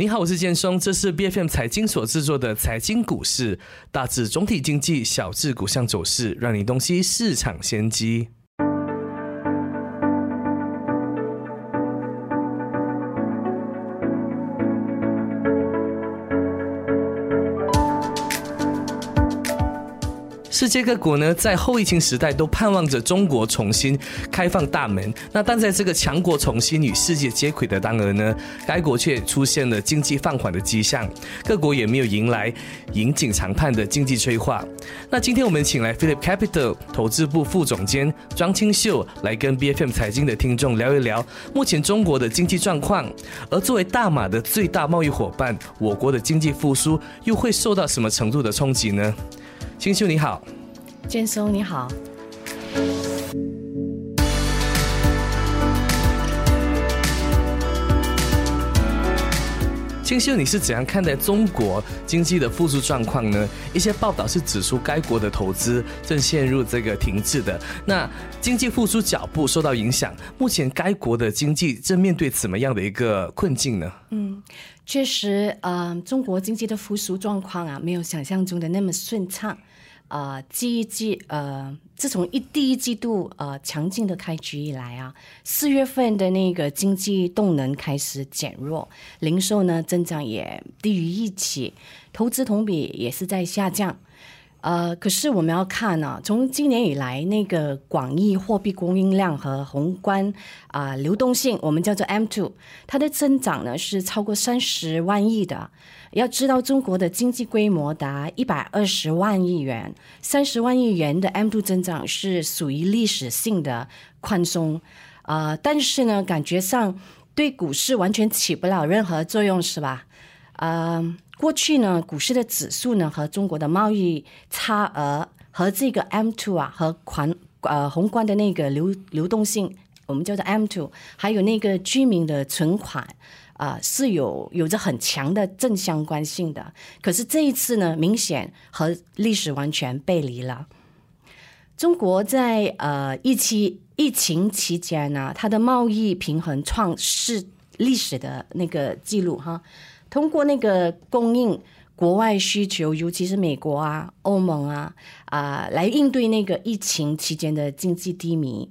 你好，我是建松，这是 B F M 财经所制作的财经股市，大致总体经济，小至股项走势，让你洞悉市场先机。世界各国呢，在后疫情时代都盼望着中国重新开放大门。那但在这个强国重新与世界接轨的当儿呢，该国却出现了经济放缓的迹象，各国也没有迎来引颈长盼的经济催化。那今天我们请来 Philip Capital 投资部副总监庄清秀来跟 BFM 财经的听众聊一聊目前中国的经济状况。而作为大马的最大贸易伙伴，我国的经济复苏又会受到什么程度的冲击呢？清秀你好，建松你好。清秀，你是怎样看待中国经济的复苏状况呢？一些报道是指出该国的投资正陷入这个停滞的，那经济复苏脚步受到影响。目前该国的经济正面对怎么样的一个困境呢？嗯，确实，呃，中国经济的复苏状况啊，没有想象中的那么顺畅。呃，第一季呃，自从一第一季度呃强劲的开局以来啊，四月份的那个经济动能开始减弱，零售呢增长也低于预期，投资同比也是在下降。呃，可是我们要看呢，从今年以来，那个广义货币供应量和宏观啊流动性，我们叫做 M two，它的增长呢是超过三十万亿的。要知道，中国的经济规模达一百二十万亿元，三十万亿元的 M two 增长是属于历史性的宽松啊。但是呢，感觉上对股市完全起不了任何作用，是吧？啊。过去呢，股市的指数呢和中国的贸易差额和这个 M two 啊和宽呃宏观的那个流流动性，我们叫做 M two，还有那个居民的存款啊是有有着很强的正相关性的。可是这一次呢，明显和历史完全背离了。中国在呃疫期疫情期间呢，它的贸易平衡创是历史的那个记录哈。通过那个供应国外需求，尤其是美国啊、欧盟啊啊，来应对那个疫情期间的经济低迷，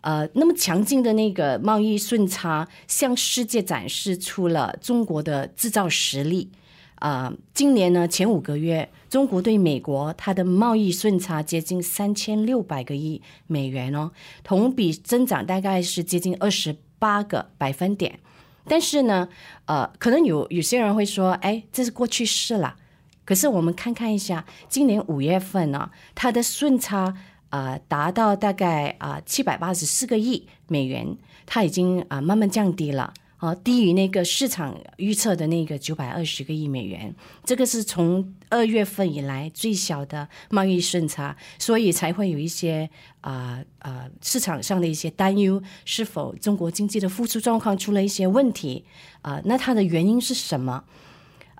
呃，那么强劲的那个贸易顺差，向世界展示出了中国的制造实力。啊，今年呢前五个月，中国对美国它的贸易顺差接近三千六百个亿美元哦，同比增长大概是接近二十八个百分点。但是呢，呃，可能有有些人会说，哎，这是过去式了。可是我们看看一下，今年五月份呢，它的顺差啊达到大概啊七百八十四个亿美元，它已经啊慢慢降低了。啊，低于那个市场预测的那个九百二十个亿美元，这个是从二月份以来最小的贸易顺差，所以才会有一些啊啊市场上的一些担忧，是否中国经济的复苏状况出了一些问题啊？那它的原因是什么？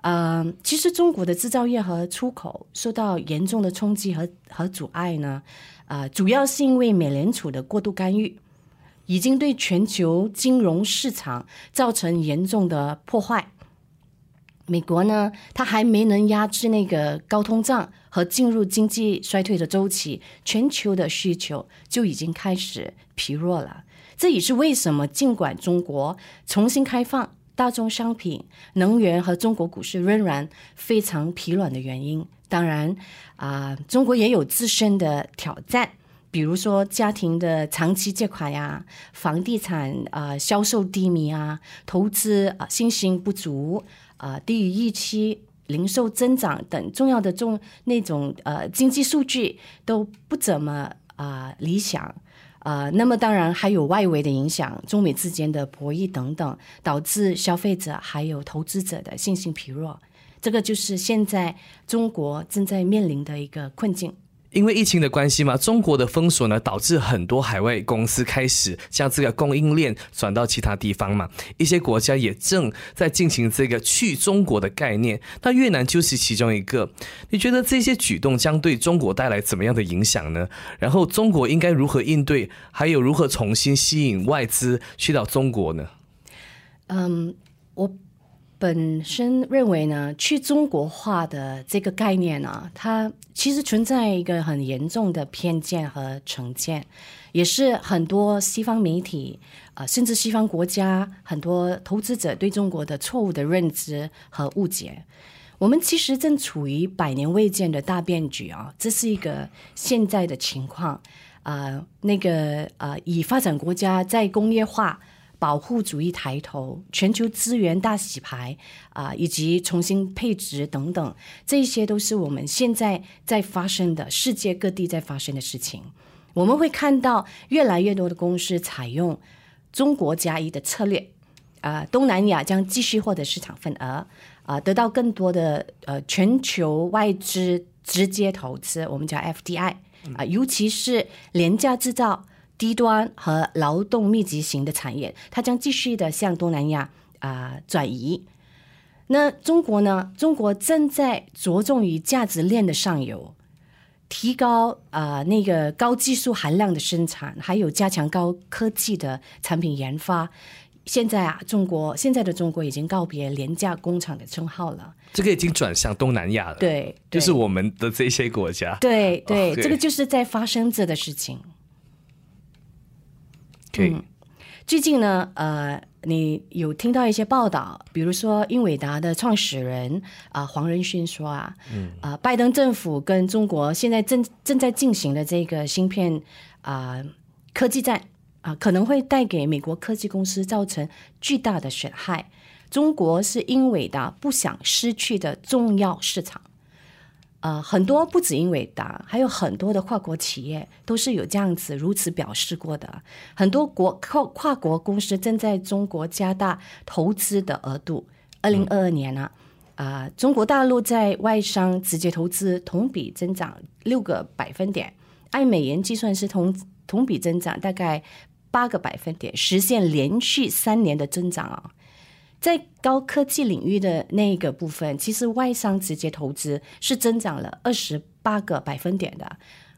啊，其实中国的制造业和出口受到严重的冲击和和阻碍呢，啊，主要是因为美联储的过度干预。已经对全球金融市场造成严重的破坏。美国呢，它还没能压制那个高通胀和进入经济衰退的周期，全球的需求就已经开始疲弱了。这也是为什么，尽管中国重新开放，大宗商品、能源和中国股市仍然非常疲软的原因。当然，啊，中国也有自身的挑战。比如说家庭的长期借款呀，房地产啊销售低迷啊，投资啊信心不足啊，低于预期，零售增长等重要的重那种呃经济数据都不怎么啊理想啊。那么当然还有外围的影响，中美之间的博弈等等，导致消费者还有投资者的信心疲弱。这个就是现在中国正在面临的一个困境。因为疫情的关系嘛，中国的封锁呢，导致很多海外公司开始将这个供应链转到其他地方嘛。一些国家也正在进行这个去中国的概念，那越南就是其中一个。你觉得这些举动将对中国带来怎么样的影响呢？然后中国应该如何应对？还有如何重新吸引外资去到中国呢？嗯，我本身认为呢，去中国化的这个概念呢，它其实存在一个很严重的偏见和成见，也是很多西方媒体啊，甚至西方国家很多投资者对中国的错误的认知和误解。我们其实正处于百年未见的大变局啊，这是一个现在的情况啊，那个呃，以发展国家在工业化。保护主义抬头，全球资源大洗牌啊，以及重新配置等等，这些都是我们现在在发生的世界各地在发生的事情。我们会看到越来越多的公司采用中国加一的策略啊，东南亚将继续获得市场份额啊，得到更多的呃全球外资直接投资，我们叫 FDI 啊，尤其是廉价制造。低端和劳动密集型的产业，它将继续的向东南亚啊转移。那中国呢？中国正在着重于价值链的上游，提高啊那个高技术含量的生产，还有加强高科技的产品研发。现在啊，中国现在的中国已经告别廉价工厂的称号了，这个已经转向东南亚了。对，就是我们的这些国家。对对，这个就是在发生着的事情。嗯，最近呢，呃，你有听到一些报道，比如说英伟达的创始人啊黄仁勋说啊，嗯啊，拜登政府跟中国现在正正在进行的这个芯片啊科技战啊，可能会带给美国科技公司造成巨大的损害。中国是英伟达不想失去的重要市场。呃，很多不止英伟达，还有很多的跨国企业都是有这样子如此表示过的。很多国跨跨国公司正在中国加大投资的额度。二零二二年呢，啊，中国大陆在外商直接投资同比增长六个百分点，按美元计算是同同比增长大概八个百分点，实现连续三年的增长啊。在高科技领域的那个部分，其实外商直接投资是增长了二十八个百分点的，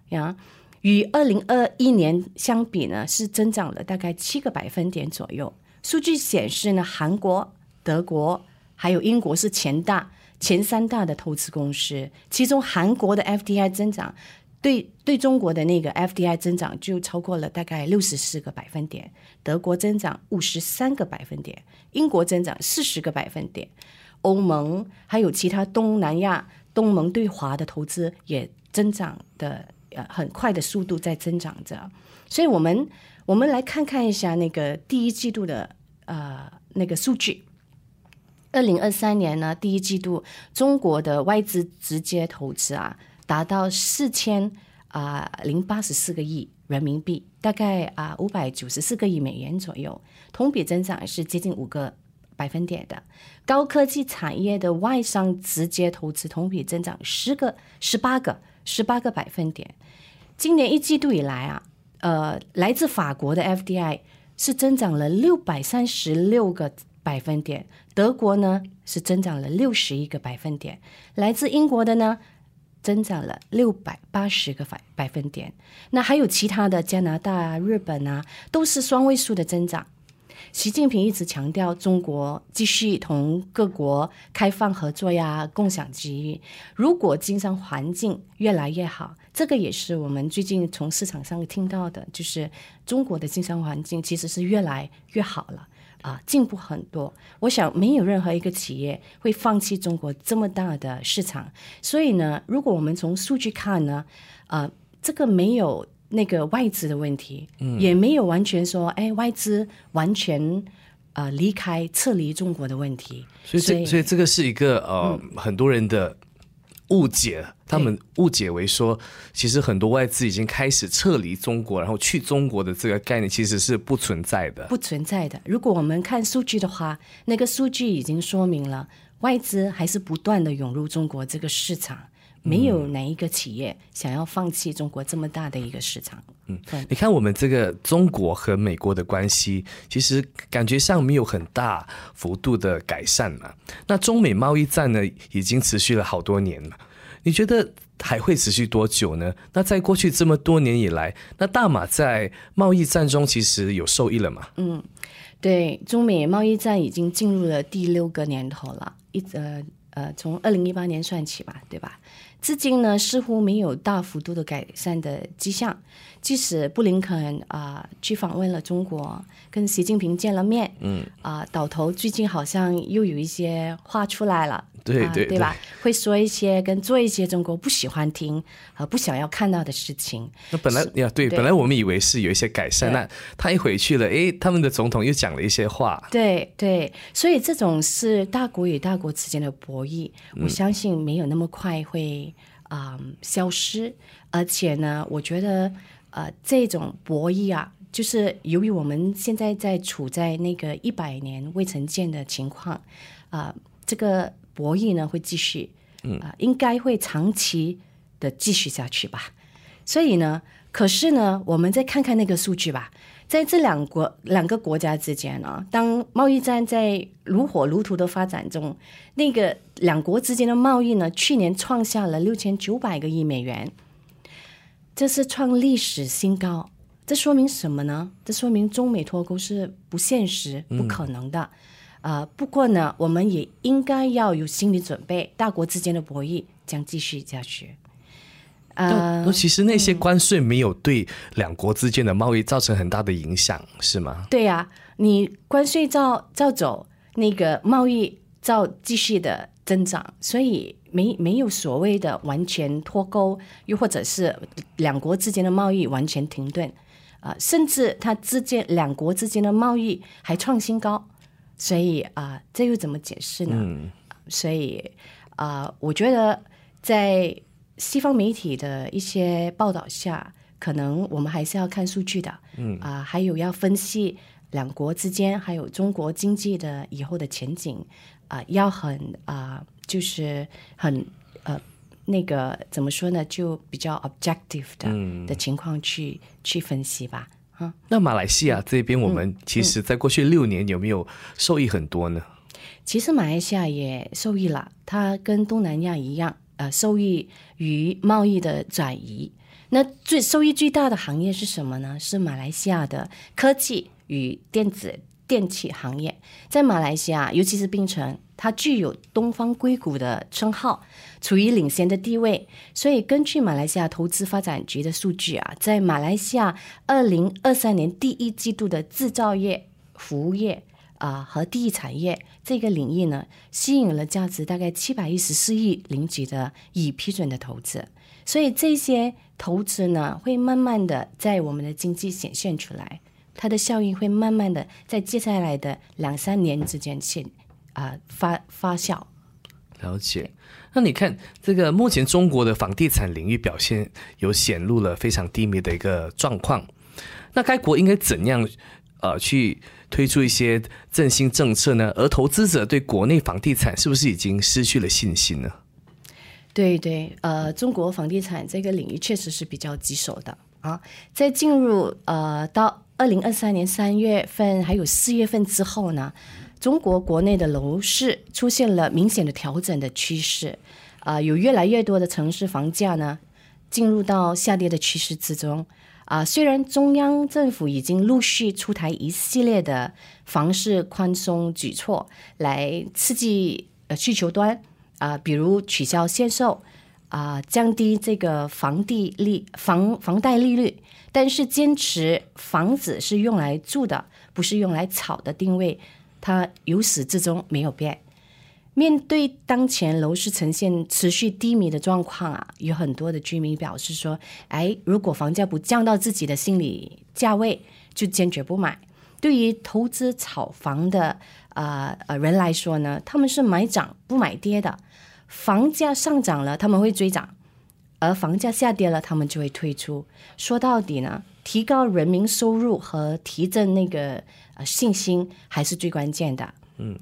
呀，与二零二一年相比呢，是增长了大概七个百分点左右。数据显示呢，韩国、德国还有英国是前大前三大的投资公司，其中韩国的 FDI 增长。对对中国的那个 FDI 增长就超过了大概六十四个百分点，德国增长五十三个百分点，英国增长四十个百分点，欧盟还有其他东南亚东盟对华的投资也增长的呃很快的速度在增长着，所以我们我们来看看一下那个第一季度的呃那个数据，二零二三年呢第一季度中国的外资直接投资啊。达到四千啊零八十四个亿人民币，大概啊五百九十四个亿美元左右，同比增长是接近五个百分点的。高科技产业的外商直接投资同比增长十个十八个十八个百分点。今年一季度以来啊，呃，来自法国的 FDI 是增长了六百三十六个百分点，德国呢是增长了六十一个百分点，来自英国的呢。增长了六百八十个百百分点，那还有其他的加拿大啊、日本啊，都是双位数的增长。习近平一直强调，中国继续同各国开放合作呀，共享机遇。如果经商环境越来越好，这个也是我们最近从市场上听到的，就是中国的经商环境其实是越来越好了。啊，进步很多。我想没有任何一个企业会放弃中国这么大的市场。所以呢，如果我们从数据看呢，啊，这个没有那个外资的问题，嗯，也没有完全说，哎，外资完全啊离开撤离中国的问题。所以，这所以这个是一个呃很多人的。误解，他们误解为说，其实很多外资已经开始撤离中国，然后去中国的这个概念其实是不存在的，不存在的。如果我们看数据的话，那个数据已经说明了，外资还是不断的涌入中国这个市场。没有哪一个企业想要放弃中国这么大的一个市场。嗯，你看我们这个中国和美国的关系，其实感觉上没有很大幅度的改善嘛。那中美贸易战呢，已经持续了好多年了。你觉得还会持续多久呢？那在过去这么多年以来，那大马在贸易战中其实有受益了吗？嗯。对，中美贸易战已经进入了第六个年头了，一呃呃，从二零一八年算起吧，对吧？至今呢，似乎没有大幅度的改善的迹象。即使布林肯啊去访问了中国，跟习近平见了面，嗯。啊，倒头最近好像又有一些话出来了，对对对吧？会说一些跟做一些中国不喜欢听和不想要看到的事情。那本来呀，对，本来我们以为是有一些改善，那他一回去了，哎，他们的总统又讲了一些话，对对，所以这种是大国与大国之间的博弈，我相信没有那么快会啊消失，而且呢，我觉得。呃，这种博弈啊，就是由于我们现在在处在那个一百年未曾见的情况，啊，这个博弈呢会继续，啊，应该会长期的继续下去吧。所以呢，可是呢，我们再看看那个数据吧，在这两国两个国家之间呢，当贸易战在如火如荼的发展中，那个两国之间的贸易呢，去年创下了六千九百个亿美元。这是创历史新高，这说明什么呢？这说明中美脱钩是不现实、不可能的。呃，不过呢，我们也应该要有心理准备，大国之间的博弈将继续下去。呃，其实那些关税没有对两国之间的贸易造成很大的影响，是吗？对呀，你关税照照走，那个贸易照继续的增长，所以。没没有所谓的完全脱钩，又或者是两国之间的贸易完全停顿，啊，甚至它之间两国之间的贸易还创新高，所以啊，这又怎么解释呢？所以啊，我觉得在西方媒体的一些报道下，可能我们还是要看数据的，嗯啊，还有要分析两国之间还有中国经济的以后的前景啊，要很啊。就是很呃那个怎么说呢？就比较 objective 的的情况去去分析吧。啊，那马来西亚这边，我们其实在过去六年有没有受益很多呢？其实马来西亚也受益了，它跟东南亚一样，呃，受益于贸易的转移。那最受益最大的行业是什么呢？是马来西亚的科技与电子电器行业，在马来西亚，尤其是槟城。它具有“东方硅谷”的称号，处于领先的地位。所以，根据马来西亚投资发展局的数据啊，在马来西亚二零二三年第一季度的制造业、服务业啊和第一产业这个领域呢，吸引了价值大概七百一十四亿零几的已批准的投资。所以，这些投资呢，会慢慢的在我们的经济显现出来，它的效应会慢慢的在接下来的两三年之间去。啊，发发酵，了解。那你看，这个目前中国的房地产领域表现有显露了非常低迷的一个状况。那该国应该怎样呃去推出一些振兴政策呢？而投资者对国内房地产是不是已经失去了信心呢？对对，呃，中国房地产这个领域确实是比较棘手的啊。在进入呃到二零二三年三月份还有四月份之后呢？中国国内的楼市出现了明显的调整的趋势，啊，有越来越多的城市房价呢进入到下跌的趋势之中，啊，虽然中央政府已经陆续出台一系列的房市宽松举措来刺激呃需求端，啊，比如取消限售，啊，降低这个房地利房房贷利率，但是坚持房子是用来住的，不是用来炒的定位。它由始至终没有变。面对当前楼市呈现持续低迷的状况啊，有很多的居民表示说：“哎，如果房价不降到自己的心理价位，就坚决不买。”对于投资炒房的啊呃人来说呢，他们是买涨不买跌的。房价上涨了，他们会追涨；而房价下跌了，他们就会退出。说到底呢，提高人民收入和提振那个。呃，信心还是最关键的。嗯，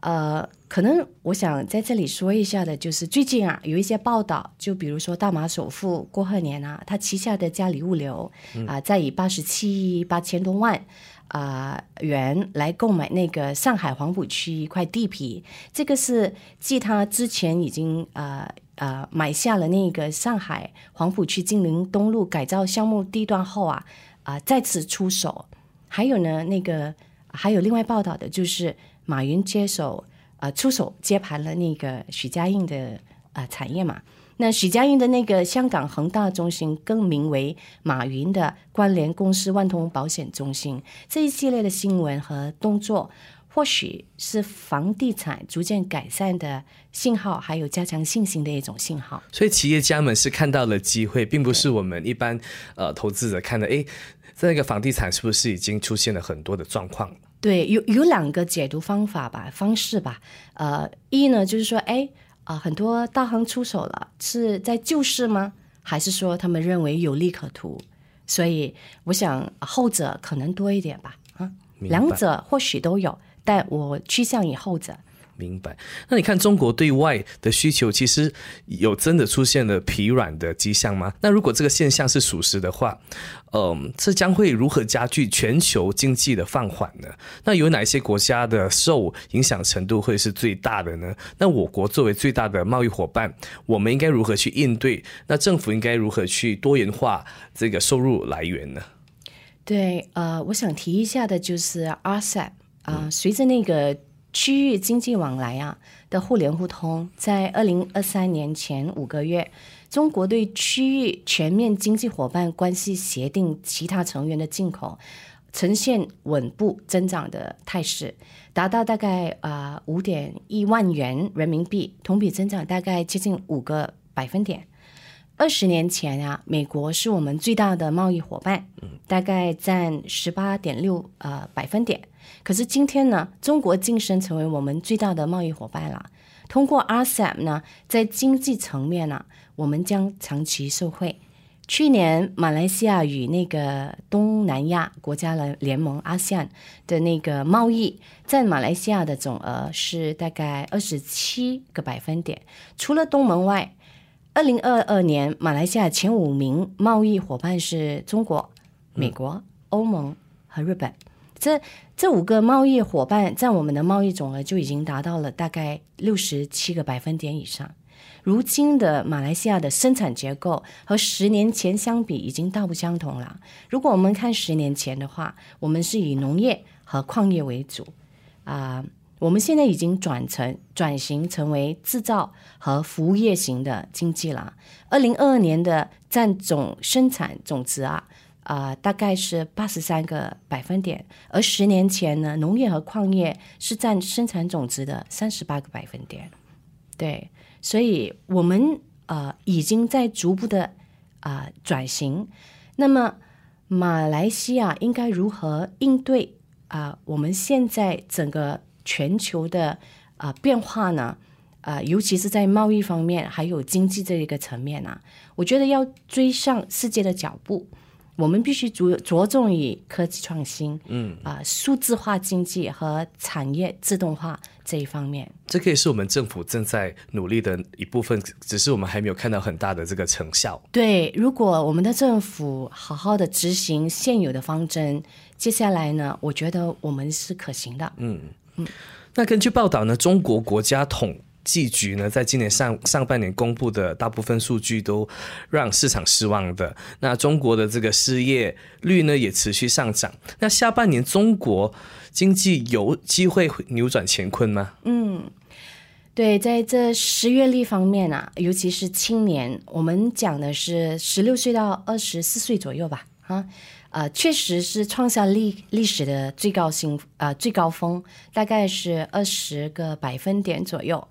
呃，可能我想在这里说一下的，就是最近啊，有一些报道，就比如说大马首富郭鹤年啊，他旗下的嘉里物流啊，在以八十七亿八千多万啊元来购买那个上海黄浦区一块地皮，这个是继他之前已经呃呃买下了那个上海黄浦区金陵东路改造项目地段后啊啊再次出手。还有呢，那个还有另外报道的就是马云接手呃出手接盘了那个许家印的呃产业嘛。那许家印的那个香港恒大中心更名为马云的关联公司万通保险中心。这一系列的新闻和动作，或许是房地产逐渐改善的信号，还有加强信心的一种信号。所以企业家们是看到了机会，并不是我们一般呃投资者看的。诶，这个房地产是不是已经出现了很多的状况？对，有有两个解读方法吧，方式吧。呃，一呢就是说，哎。啊，很多大行出手了，是在救市吗？还是说他们认为有利可图？所以我想后者可能多一点吧。啊，两者或许都有，但我趋向于后者。明白。那你看中国对外的需求，其实有真的出现了疲软的迹象吗？那如果这个现象是属实的话，嗯，这将会如何加剧全球经济的放缓呢？那有哪些国家的受影响程度会是最大的呢？那我国作为最大的贸易伙伴，我们应该如何去应对？那政府应该如何去多元化这个收入来源呢？对，呃，我想提一下的就是 RCEP 啊，随着那个。区域经济往来啊的互联互通，在二零二三年前五个月，中国对区域全面经济伙伴关系协定其他成员的进口呈现稳步增长的态势，达到大概啊五点一万元人民币，同比增长大概接近五个百分点。二十年前啊，美国是我们最大的贸易伙伴，大概占十八点六呃百分点。可是今天呢，中国晋升成为我们最大的贸易伙伴了。通过 RCEP 呢，在经济层面呢，我们将长期受惠。去年马来西亚与那个东南亚国家的联盟 ASEAN 的那个贸易占马来西亚的总额是大概二十七个百分点。除了东盟外，二零二二年马来西亚前五名贸易伙伴是中国、美国、欧盟和日本。这这五个贸易伙伴占我们的贸易总额就已经达到了大概六十七个百分点以上。如今的马来西亚的生产结构和十年前相比已经大不相同了。如果我们看十年前的话，我们是以农业和矿业为主啊，我们现在已经转成转型成为制造和服务业型的经济了。二零二二年的占总生产总值啊。啊，大概是八十三个百分点，而十年前呢，农业和矿业是占生产总值的三十八个百分点。对，所以我们呃已经在逐步的啊转型。那么马来西亚应该如何应对啊？我们现在整个全球的啊变化呢？啊，尤其是在贸易方面，还有经济这一个层面啊，我觉得要追上世界的脚步。我们必须着着重于科技创新，嗯啊，数字化经济和产业自动化这一方面。这可以是我们政府正在努力的一部分，只是我们还没有看到很大的这个成效。对，如果我们的政府好好的执行现有的方针，接下来呢，我觉得我们是可行的。嗯嗯。那根据报道呢，中国国家统。计局呢，在今年上上半年公布的大部分数据都让市场失望的。那中国的这个失业率呢，也持续上涨。那下半年中国经济有机会扭转乾坤吗？嗯，对，在这失业率方面啊，尤其是青年，我们讲的是十六岁到二十四岁左右吧，啊。呃，确实是创下历历史的最高新呃最高峰，大概是二十个百分点左右。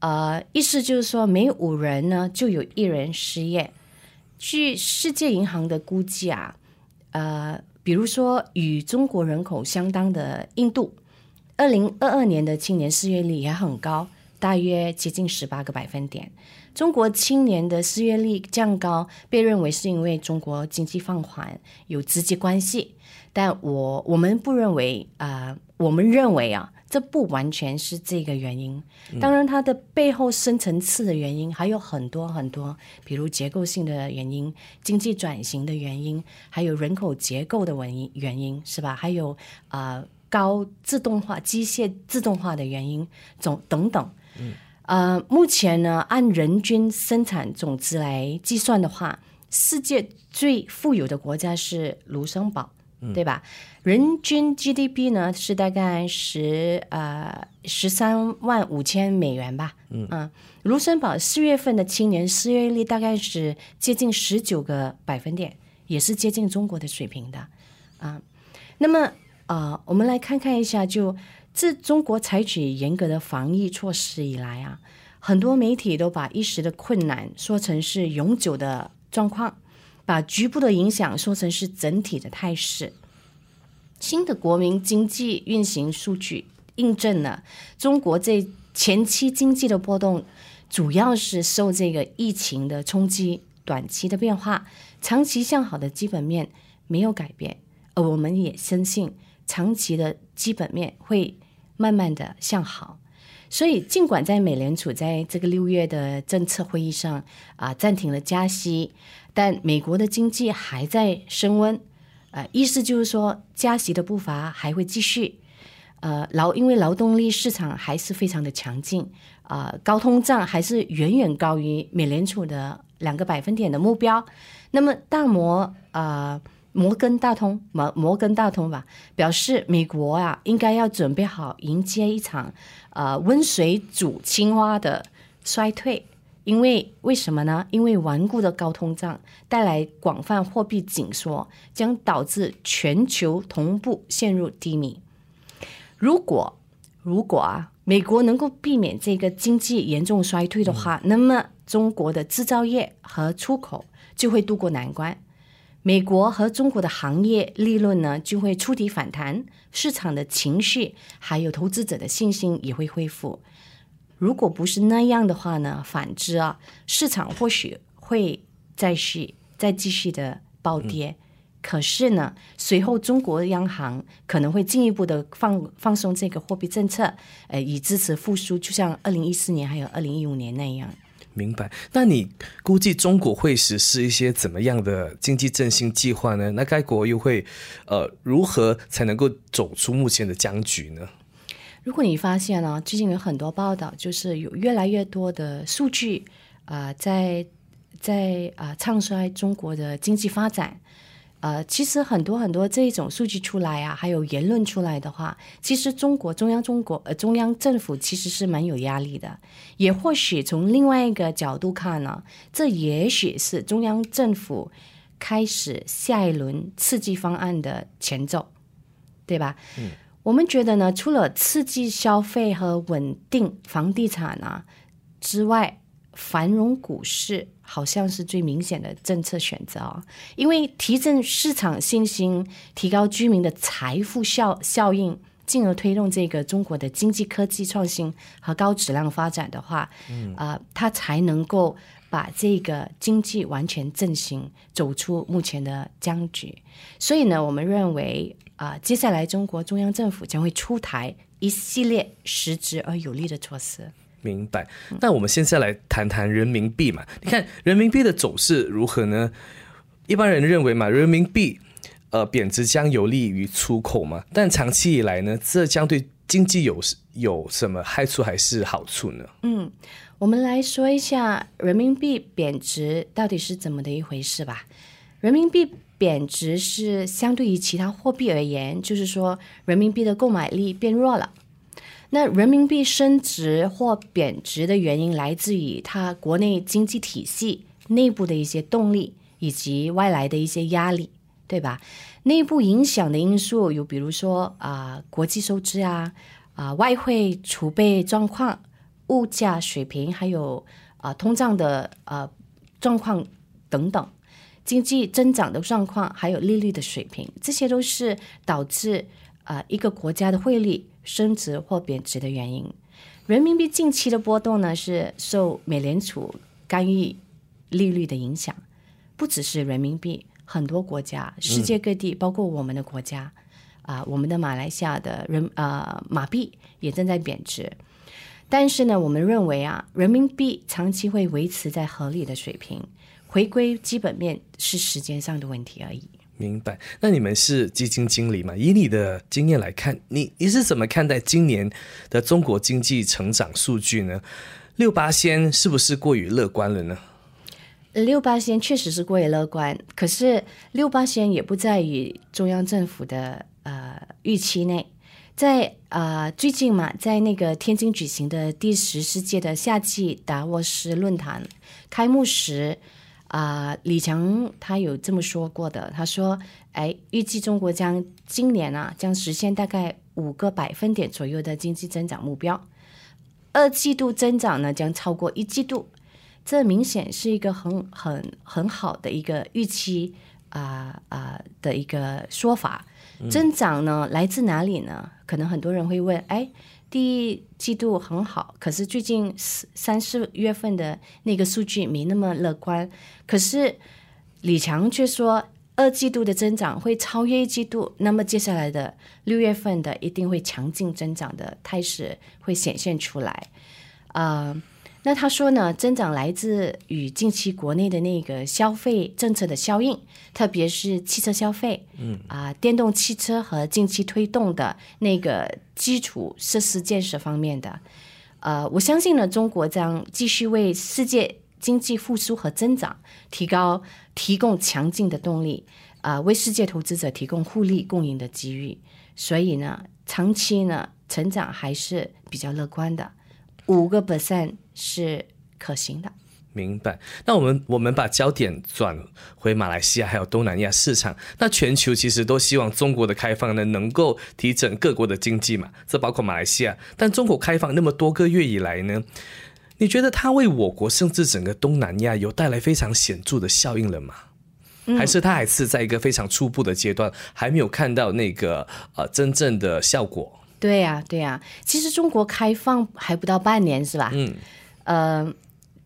呃，意思就是说，每五人呢就有一人失业。据世界银行的估计啊，呃，比如说与中国人口相当的印度，二零二二年的青年失业率也很高，大约接近十八个百分点。中国青年的失业率降高，被认为是因为中国经济放缓有直接关系，但我我们不认为啊，我们认为啊，这不完全是这个原因。当然，它的背后深层次的原因还有很多很多，比如结构性的原因、经济转型的原因，还有人口结构的原因，原因是吧？还有啊，高自动化、机械自动化的原因，总等等。嗯。呃，目前呢，按人均生产总值来计算的话，世界最富有的国家是卢森堡，对吧？人均 GDP 呢是大概十呃十三万五千美元吧。嗯，卢森堡四月份的青年失业率大概是接近十九个百分点，也是接近中国的水平的。啊，那么啊，我们来看看一下，就自中国采取严格的防疫措施以来啊，很多媒体都把一时的困难说成是永久的状况。把局部的影响说成是整体的态势。新的国民经济运行数据印证了中国这前期经济的波动，主要是受这个疫情的冲击，短期的变化，长期向好的基本面没有改变。而我们也相信，长期的基本面会慢慢的向好。所以，尽管在美联储在这个六月的政策会议上啊暂停了加息，但美国的经济还在升温，呃，意思就是说加息的步伐还会继续。呃，劳因为劳动力市场还是非常的强劲，啊，高通胀还是远远高于美联储的两个百分点的目标。那么，大摩啊。摩根大通，摩摩根大通吧，表示美国啊，应该要准备好迎接一场，呃，温水煮青蛙的衰退。因为为什么呢？因为顽固的高通胀带来广泛货币紧缩，将导致全球同步陷入低迷。如果如果啊，美国能够避免这个经济严重衰退的话，那么中国的制造业和出口就会渡过难关。美国和中国的行业利润呢就会触底反弹，市场的情绪还有投资者的信心也会恢复。如果不是那样的话呢，反之啊，市场或许会再续再继续的暴跌。可是呢，随后中国央行可能会进一步的放放松这个货币政策，呃，以支持复苏，就像二零一四年还有二零一五年那样。明白，那你估计中国会实施一些怎么样的经济振兴计划呢？那该国又会呃如何才能够走出目前的僵局呢？如果你发现呢，最近有很多报道，就是有越来越多的数据啊，在在啊唱衰中国的经济发展。呃，其实很多很多这种数据出来啊，还有言论出来的话，其实中国中央中国呃中央政府其实是蛮有压力的。也或许从另外一个角度看呢，这也许是中央政府开始下一轮刺激方案的前奏，对吧？嗯，我们觉得呢，除了刺激消费和稳定房地产啊之外，繁荣股市。好像是最明显的政策选择哦，因为提振市场信心、提高居民的财富效效应，进而推动这个中国的经济科技创新和高质量发展的话，嗯啊，它才能够把这个经济完全振兴，走出目前的僵局。所以呢，我们认为啊，接下来中国中央政府将会出台一系列实质而有力的措施。明白。那我们现在来谈谈人民币嘛？你看人民币的走势如何呢？一般人认为嘛，人民币呃贬值将有利于出口嘛。但长期以来呢，这将对经济有有什么害处还是好处呢？嗯，我们来说一下人民币贬值到底是怎么的一回事吧。人民币贬值是相对于其他货币而言，就是说人民币的购买力变弱了。那人民币升值或贬值的原因来自于它国内经济体系内部的一些动力以及外来的一些压力，对吧？内部影响的因素有，比如说啊，国际收支啊，啊，外汇储备状况、物价水平，还有啊，通胀的呃状况等等，经济增长的状况，还有利率的水平，这些都是导致啊一个国家的汇率。升值或贬值的原因，人民币近期的波动呢，是受美联储干预利率的影响。不只是人民币，很多国家，世界各地，包括我们的国家，啊，我们的马来西亚的人啊，马币也正在贬值。但是呢，我们认为啊，人民币长期会维持在合理的水平，回归基本面是时间上的问题而已。明白。那你们是基金经理嘛？以你的经验来看，你你是怎么看待今年的中国经济成长数据呢？六八仙是不是过于乐观了呢？六八仙确实是过于乐观，可是六八仙也不在于中央政府的呃预期内。在啊最近嘛，在那个天津举行的第十世届的夏季达沃斯论坛开幕时，啊李强他有这么说过的，他说：“哎，预计中国将今年啊将实现大概五个百分点左右的经济增长目标，二季度增长呢将超过一季度。”这明显是一个很很很好的一个预期啊啊的一个说法。增长呢来自哪里呢？可能很多人会问：哎，第一季度很好，可是最近三四月份的那个数据没那么乐观。可是李强却说，二季度的增长会超越一季度，那么接下来的六月份的一定会强劲增长的态势会显现出来啊。那他说呢，增长来自与近期国内的那个消费政策的效应，特别是汽车消费，嗯啊，电动汽车和近期推动的那个基础设施建设方面的，呃，我相信呢，中国将继续为世界经济复苏和增长提高提供强劲的动力，啊，为世界投资者提供互利共赢的机遇，所以呢，长期呢，成长还是比较乐观的。五个 percent 是可行的，明白。那我们我们把焦点转回马来西亚还有东南亚市场。那全球其实都希望中国的开放呢，能够提振各国的经济嘛，这包括马来西亚。但中国开放那么多个月以来呢，你觉得它为我国甚至整个东南亚有带来非常显著的效应了吗？还是它还是在一个非常初步的阶段，还没有看到那个呃真正的效果？对呀，对呀，其实中国开放还不到半年，是吧？嗯，呃，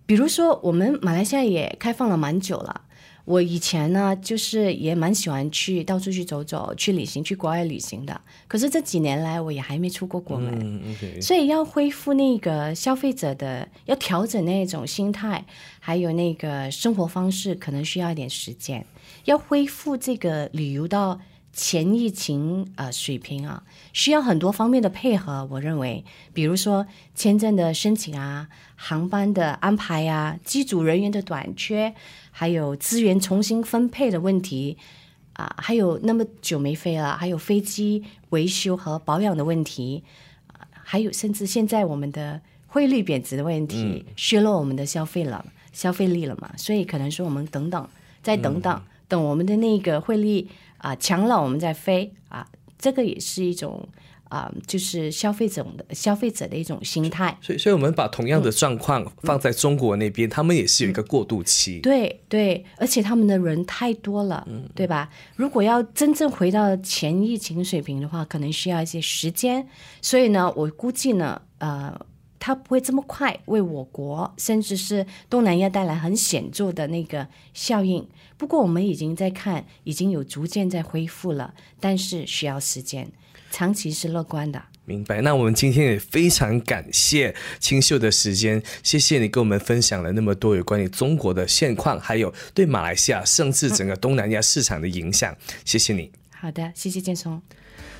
比如说我们马来西亚也开放了蛮久了。我以前呢，就是也蛮喜欢去到处去走走，去旅行，去国外旅行的。可是这几年来，我也还没出过国门，嗯所以要恢复那个消费者的，要调整那种心态，还有那个生活方式，可能需要一点时间。要恢复这个旅游到。前疫情啊水平啊，需要很多方面的配合。我认为，比如说签证的申请啊，航班的安排啊，机组人员的短缺，还有资源重新分配的问题啊，还有那么久没飞了，还有飞机维修和保养的问题啊，还有甚至现在我们的汇率贬值的问题，削弱我们的消费了消费力了嘛？所以可能说我们等等，再等等，等我们的那个汇率。啊，强了我们在飞啊，这个也是一种啊，就是消费者的消费者的一种心态。所以，所以我们把同样的状况放在中国那边，他们也是有一个过渡期。对对，而且他们的人太多了，对吧？如果要真正回到前疫情水平的话，可能需要一些时间。所以呢，我估计呢，呃。它不会这么快为我国甚至是东南亚带来很显著的那个效应。不过我们已经在看，已经有逐渐在恢复了，但是需要时间，长期是乐观的。明白。那我们今天也非常感谢清秀的时间，谢谢你跟我们分享了那么多有关于中国的现况，还有对马来西亚甚至整个东南亚市场的影响。谢谢你。好的，谢谢建松。